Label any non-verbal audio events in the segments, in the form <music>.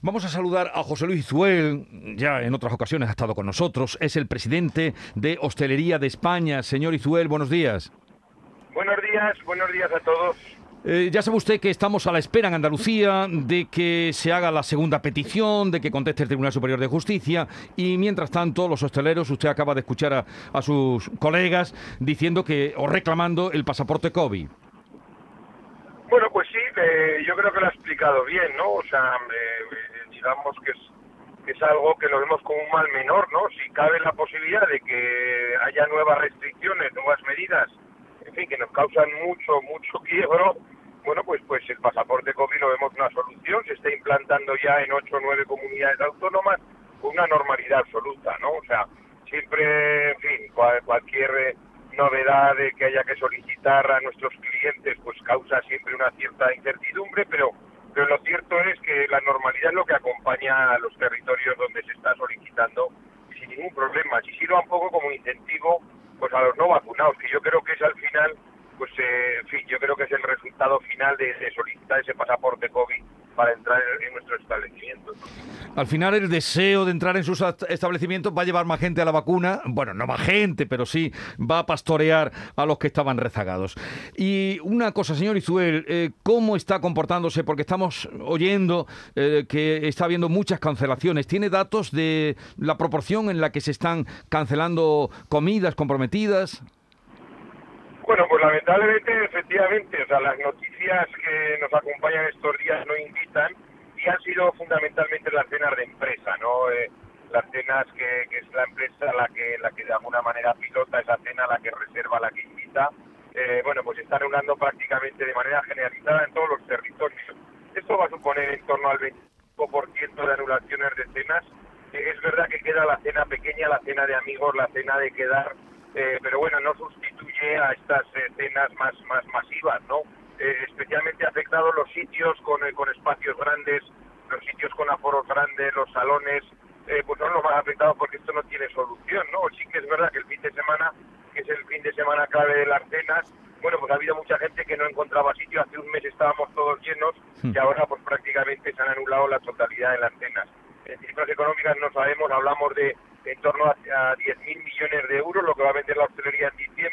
Vamos a saludar a José Luis Zuel, ya en otras ocasiones ha estado con nosotros, es el presidente de Hostelería de España. Señor Izuel, buenos días. Buenos días, buenos días a todos. Eh, ya sabe usted que estamos a la espera en Andalucía de que se haga la segunda petición, de que conteste el Tribunal Superior de Justicia y mientras tanto los hosteleros, usted acaba de escuchar a, a sus colegas diciendo que o reclamando el pasaporte COVID. Bueno, pues sí, eh, yo creo que lo ha explicado bien, ¿no? O sea, eh, digamos que es, que es algo que lo vemos como un mal menor, ¿no? Si cabe la posibilidad de que haya nuevas restricciones, nuevas medidas, en fin, que nos causan mucho, mucho quiebro, bueno, pues pues el pasaporte COVID lo vemos una solución, se está implantando ya en ocho o nueve comunidades autónomas una normalidad absoluta, ¿no? O sea, siempre, en fin, cualquier... Eh, novedad de que haya que solicitar a nuestros clientes pues causa siempre una cierta incertidumbre, pero, pero lo cierto es la normalidad es lo que acompaña a los territorios donde se está solicitando sin ningún problema. Si sirva un poco como incentivo pues a los no vacunados, que yo creo que es al final, pues eh, en fin, yo creo que es el resultado final de, de solicitar ese pasaporte COVID para entrar en nuestros establecimientos. Al final el deseo de entrar en sus establecimientos va a llevar más gente a la vacuna, bueno, no más gente, pero sí va a pastorear a los que estaban rezagados. Y una cosa, señor Izuel, eh, ¿cómo está comportándose? Porque estamos oyendo eh, que está habiendo muchas cancelaciones. ¿Tiene datos de la proporción en la que se están cancelando comidas comprometidas? Bueno, pues lamentablemente, efectivamente, o sea, las noticias que nos acompañan estos días no invitan y han sido fundamentalmente las cenas de empresa, ¿no? Eh, las cenas que, es la empresa la que, la que de alguna manera pilota esa cena, la que reserva, la que invita, eh, bueno, pues están unando prácticamente de manera generalizada en todos los territorios. Esto va a suponer en torno al 25% de anulaciones de cenas. Eh, es verdad que queda la cena pequeña, la cena de amigos, la cena de quedar eh, pero bueno, no sustituye a estas escenas más, más masivas, ¿no? Eh, especialmente afectados los sitios con, eh, con espacios grandes, los sitios con aforos grandes, los salones, pues son los más afectados porque esto no tiene solución, ¿no? Sí que es verdad que el fin de semana, que es el fin de semana clave de las cenas, bueno, pues ha habido mucha gente que no encontraba sitio, hace un mes estábamos todos llenos hmm. y ahora pues prácticamente se han anulado la totalidad de las cenas. En cifras económicas no sabemos, hablamos de en torno a, 10.000 millones de euros, lo que va a vender la hostelería en diciembre,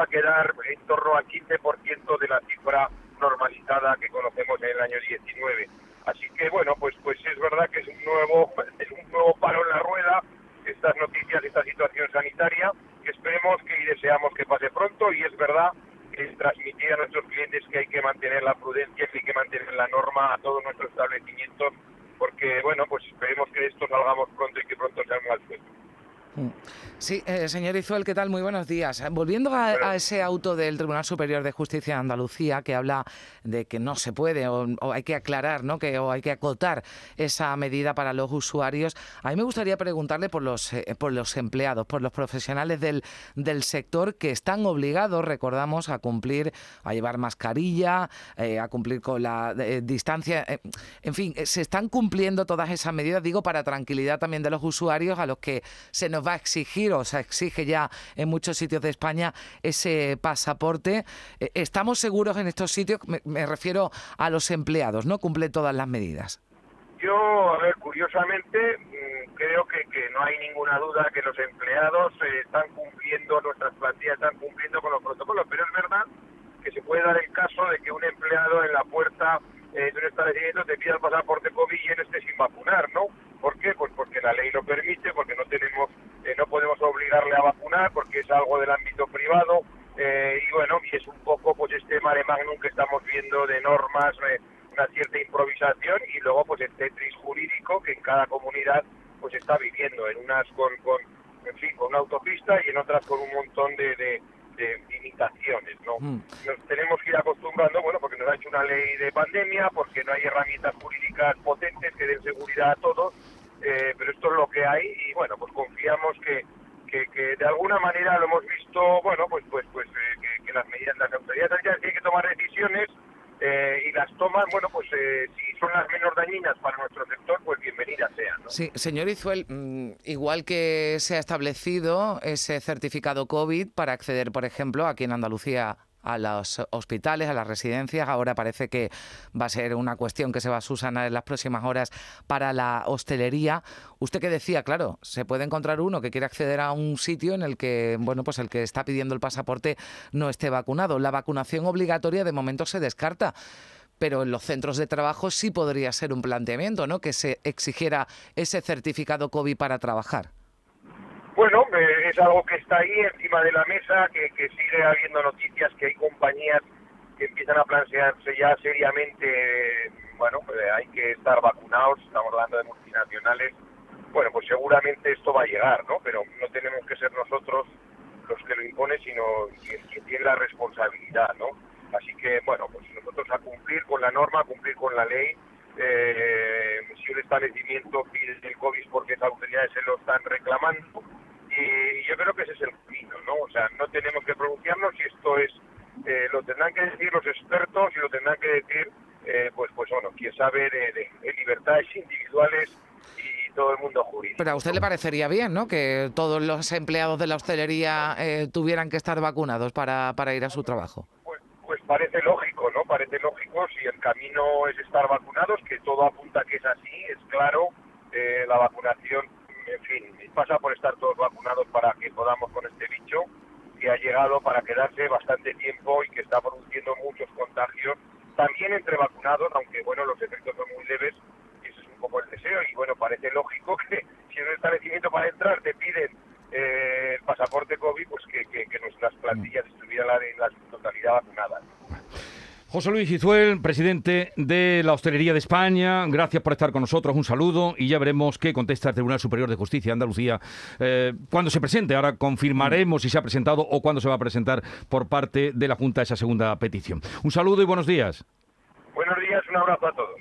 vamos a quedar en torno al 15% de la cifra normalizada que conocemos en el año 19. Así que bueno, pues pues es verdad que es un nuevo es un nuevo paro en la rueda estas noticias, esta situación sanitaria, que esperemos que y deseamos que pase pronto y es verdad que transmitir a nuestros clientes que hay que mantener la prudencia, que hay que mantener la norma a todos nuestros establecimientos porque, bueno, pues esperemos que esto salgamos pronto y que pronto. Mm. Sí, eh, señor Izuel, ¿qué tal? Muy buenos días. Volviendo a, ese auto del Tribunal Superior de Justicia de Andalucía que habla de que no se puede o, hay que aclarar, ¿no? Que o hay que acotar esa medida para los usuarios. A mí me gustaría preguntarle por los eh, por los empleados, por los profesionales del, del sector que están obligados, recordamos, a cumplir, a llevar mascarilla, eh, a cumplir con la distancia. en fin, se están cumpliendo todas esas medidas, digo, para tranquilidad también de los usuarios a los que se nos va a exigir o se exige ya en muchos sitios de España ese pasaporte. Eh, ¿Estamos seguros en estos sitios? Me, refiero a los empleados, ¿no? Cumple todas las medidas. Yo, a ver, curiosamente, mm, creo que, no hay ninguna duda que los empleados eh, están cumpliendo, nuestras plantillas están cumpliendo con los protocolos, pero es verdad que se puede dar el caso de que un empleado en la puerta eh, de un establecimiento te pida el pasaporte COVID y él esté sin vacunar, ¿no? ¿Por qué? Pues porque la ley lo permite, porque no tenemos eh, no podemos obligarle a vacunar porque es algo del ámbito privado eh, y bueno, y es un poco pues este mare magnum que estamos viendo de normas, eh, una cierta improvisación y luego pues el tetris jurídico que en cada comunidad pues está viviendo, en unas con, con en fin, con una autopista y en otras con un montón de, de, limitaciones, ¿no? Mm. Nos tenemos que ir acostumbrando, bueno, porque nos ha hecho una ley de pandemia, porque no hay herramientas jurídicas potentes que den seguridad a todos, eh, pero esto es lo que hay y bueno, pues confiamos que, que, de alguna manera lo hemos visto, bueno, pues pues pues eh, las medidas, las autoridades tienen que tomar decisiones eh, y las toman, bueno, pues si son las menos dañinas para nuestro sector, pues bienvenidas sean. Sí, señor Izuel, mm, igual que se ha establecido ese certificado COVID para acceder, por ejemplo, aquí en Andalucía a los hospitales, a las residencias. Ahora parece que va a ser una cuestión que se va a susanar en las próximas horas para la hostelería. Usted que decía, claro, se puede encontrar uno que quiere acceder a un sitio en el que, bueno, pues el que está pidiendo el pasaporte no esté vacunado. La vacunación obligatoria de momento se descarta pero en los centros de trabajo sí podría ser un planteamiento, ¿no? Que se exigiera ese certificado COVID para trabajar. Bueno, es algo que está ahí encima de la mesa, que, sigue habiendo noticias, que hay compañías que empiezan a plantearse ya seriamente, bueno, eh, hay que estar vacunados, estamos hablando de multinacionales. Bueno, pues seguramente esto va a llegar, ¿no? Pero no tenemos que ser nosotros los que lo imponen, sino quien, quien tiene la responsabilidad, ¿no? Así que, bueno, pues nosotros a cumplir con la norma, a cumplir con la ley. Eh, si un establecimiento pide el COVID porque las autoridades se lo están reclamando, y yo creo que ese es el camino, ¿no? O sea, no tenemos que pronunciarnos si esto es, eh, lo tendrán que decir los expertos y lo tendrán que decir, eh, pues, pues bueno, quien sabe de, de, libertades individuales y todo el mundo jurídico. Pero a usted le parecería bien, ¿no? Que todos los empleados de la hostelería tuvieran que estar vacunados para, para ir a su trabajo pues parece lógico, ¿no? Parece lógico si el camino es estar vacunados, que todo apunta que es así, es claro, eh, la vacunación, fin, pasa por estar todos vacunados para que podamos con este bicho que ha llegado para quedarse bastante tiempo y que está produciendo muchos contagios, también entre vacunados, aunque bueno, los efectos son muy leves, ese es un poco el deseo, y bueno, parece lógico <laughs> que si en un establecimiento para entrar te piden eh, el pasaporte COVID, pues que, que, nuestras plantillas estuvieran en la totalidad vacunadas. José Luis Izuel, presidente de la Hostelería de España, gracias por estar con nosotros, un saludo y ya veremos qué contesta el Tribunal Superior de Justicia de Andalucía eh, cuando se presente. Ahora confirmaremos si se ha presentado o cuándo se va a presentar por parte de la Junta esa segunda petición. Un saludo y buenos días. Buenos días, un abrazo a todos.